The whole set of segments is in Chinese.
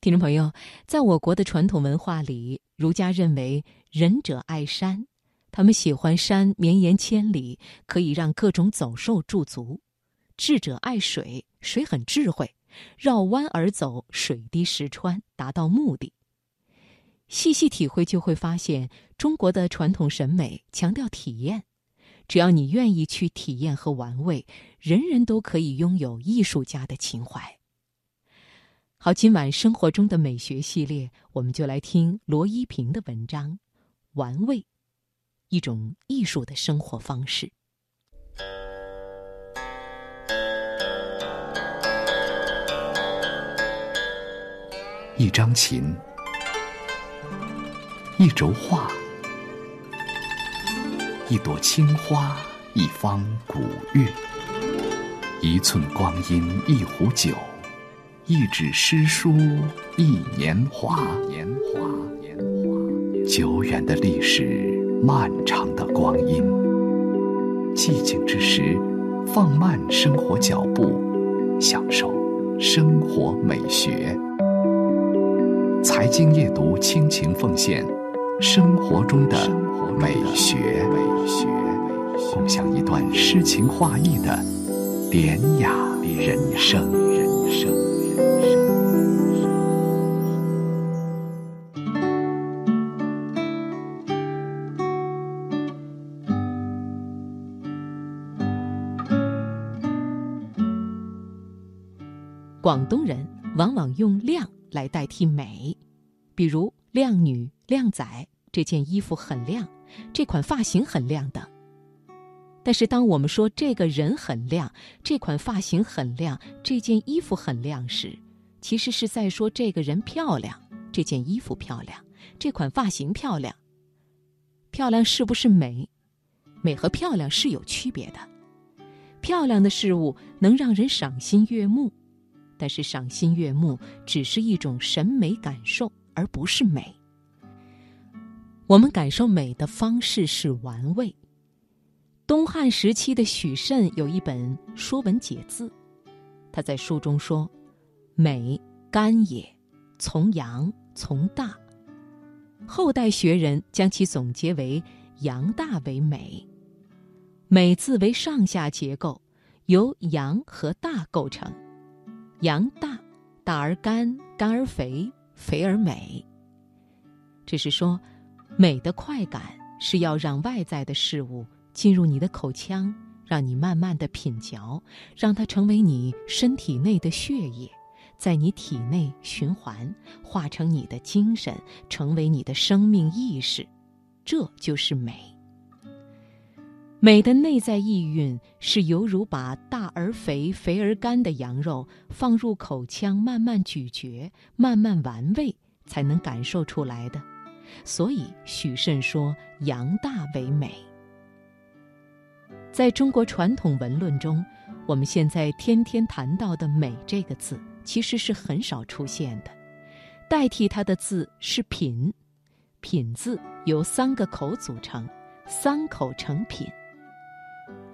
听众朋友，在我国的传统文化里，儒家认为仁者爱山，他们喜欢山绵延千里，可以让各种走兽驻足；智者爱水，水很智慧，绕弯而走，水滴石穿，达到目的。细细体会，就会发现中国的传统审美强调体验，只要你愿意去体验和玩味，人人都可以拥有艺术家的情怀。好，今晚生活中的美学系列，我们就来听罗一平的文章《玩味》，一种艺术的生活方式。一张琴，一轴画，一朵青花，一方古月，一寸光阴，一壶酒。一纸诗书，一年华。年华，年华。久远的历史，漫长的光阴。寂静之时，放慢生活脚步，享受生活美学。财经夜读倾情奉献生活中的美学，美学，共享一段诗情画意的典雅人生。人生。广东人往往用“靓”来代替美，比如“靓女”“靓仔”，这件衣服很靓，这款发型很靓等。但是，当我们说这个人很靓，这款发型很靓，这件衣服很靓时，其实是在说这个人漂亮，这件衣服漂亮，这款发型漂亮。漂亮是不是美？美和漂亮是有区别的。漂亮的事物能让人赏心悦目。但是赏心悦目只是一种审美感受，而不是美。我们感受美的方式是玩味。东汉时期的许慎有一本《说文解字》，他在书中说：“美，干也，从阳从大。”后代学人将其总结为“阳大为美”。美字为上下结构，由阳和大构成。阳大，大而干，干而肥，肥而美。只是说，美的快感是要让外在的事物进入你的口腔，让你慢慢的品嚼，让它成为你身体内的血液，在你体内循环，化成你的精神，成为你的生命意识，这就是美。美的内在意蕴是犹如把大而肥、肥而干的羊肉放入口腔，慢慢咀嚼、慢慢玩味，才能感受出来的。所以许慎说：“羊大为美。”在中国传统文论中，我们现在天天谈到的“美”这个字，其实是很少出现的。代替它的字是“品”，“品”字由三个口组成，三口成品。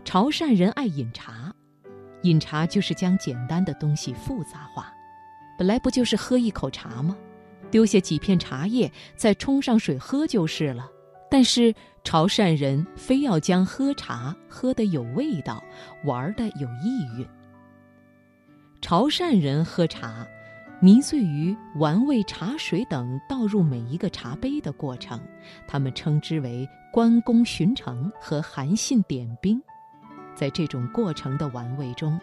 潮汕人爱饮茶，饮茶就是将简单的东西复杂化。本来不就是喝一口茶吗？丢下几片茶叶，再冲上水喝就是了。但是潮汕人非要将喝茶喝得有味道，玩得有意蕴。潮汕人喝茶，迷醉于玩味茶水等倒入每一个茶杯的过程，他们称之为关公巡城和韩信点兵。在这种过程的玩味中，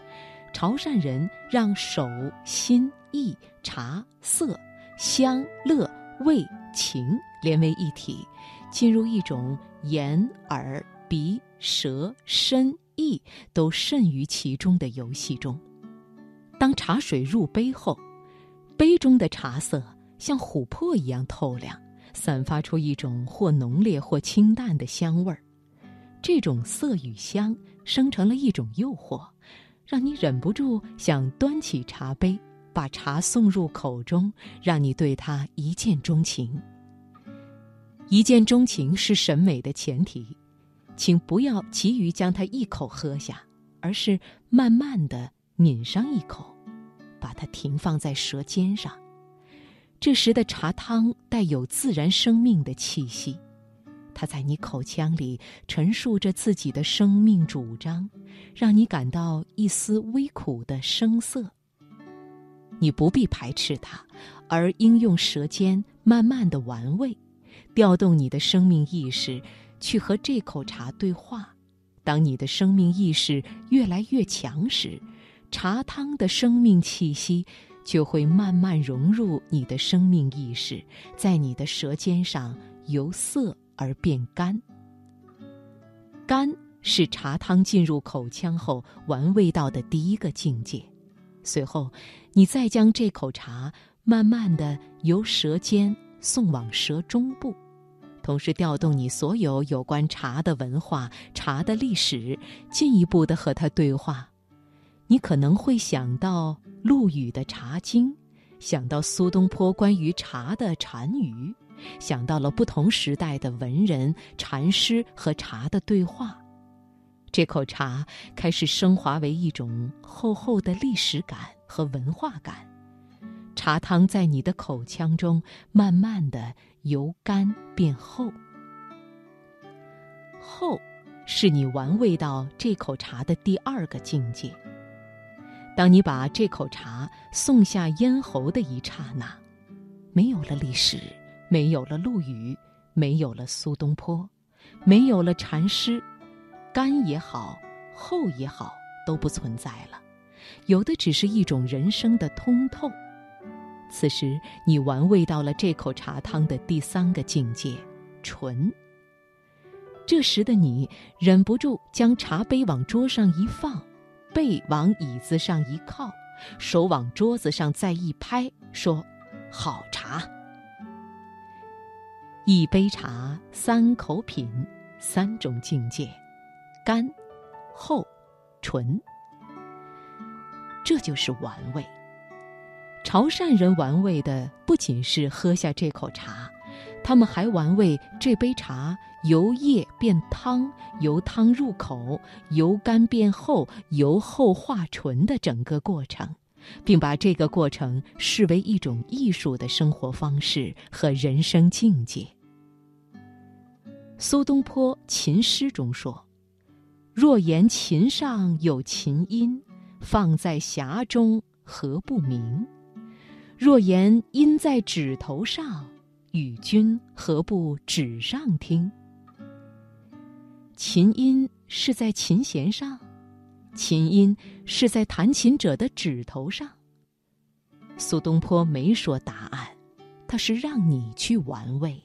潮汕人让手、心、意、茶、色、香、乐、味、情连为一体，进入一种眼、耳、鼻、舌、身、意都渗于其中的游戏中。当茶水入杯后，杯中的茶色像琥珀一样透亮，散发出一种或浓烈或清淡的香味儿。这种色与香。生成了一种诱惑，让你忍不住想端起茶杯，把茶送入口中，让你对它一见钟情。一见钟情是审美的前提，请不要急于将它一口喝下，而是慢慢的抿上一口，把它停放在舌尖上。这时的茶汤带有自然生命的气息，它在你口腔里陈述着自己的生命主张，让你感到一丝微苦的生涩。你不必排斥它，而应用舌尖慢慢的玩味，调动你的生命意识，去和这口茶对话。当你的生命意识越来越强时，茶汤的生命气息就会慢慢融入你的生命意识，在你的舌尖上由涩而变干。干是茶汤进入口腔后玩味道的第一个境界。随后，你再将这口茶慢慢的由舌尖送往舌中部。同时调动你所有有关茶的文化、茶的历史，进一步的和它对话。你可能会想到陆羽的《茶经》，想到苏东坡关于茶的禅语，想到了不同时代的文人、禅师和茶的对话。这口茶开始升华为一种厚厚的历史感和文化感。茶汤在你的口腔中慢慢的由干变厚，厚是你玩味到这口茶的第二个境界。当你把这口茶送下咽喉的一刹那，没有了历史，没有了陆羽，没有了苏东坡，没有了禅师，干也好，厚也好，都不存在了，有的只是一种人生的通透。此时，你玩味到了这口茶汤的第三个境界——醇。这时的你忍不住将茶杯往桌上一放，背往椅子上一靠，手往桌子上再一拍，说：“好茶！”一杯茶，三口品，三种境界：干、厚、醇。这就是玩味。潮汕人玩味的不仅是喝下这口茶，他们还玩味这杯茶由液变汤、由汤入口、由干变厚、由厚化醇的整个过程，并把这个过程视为一种艺术的生活方式和人生境界。苏东坡《琴诗》中说：“若言琴上有琴音，放在匣中何不鸣？”若言音在指头上，与君何不指上听？琴音是在琴弦上，琴音是在弹琴者的指头上。苏东坡没说答案，他是让你去玩味。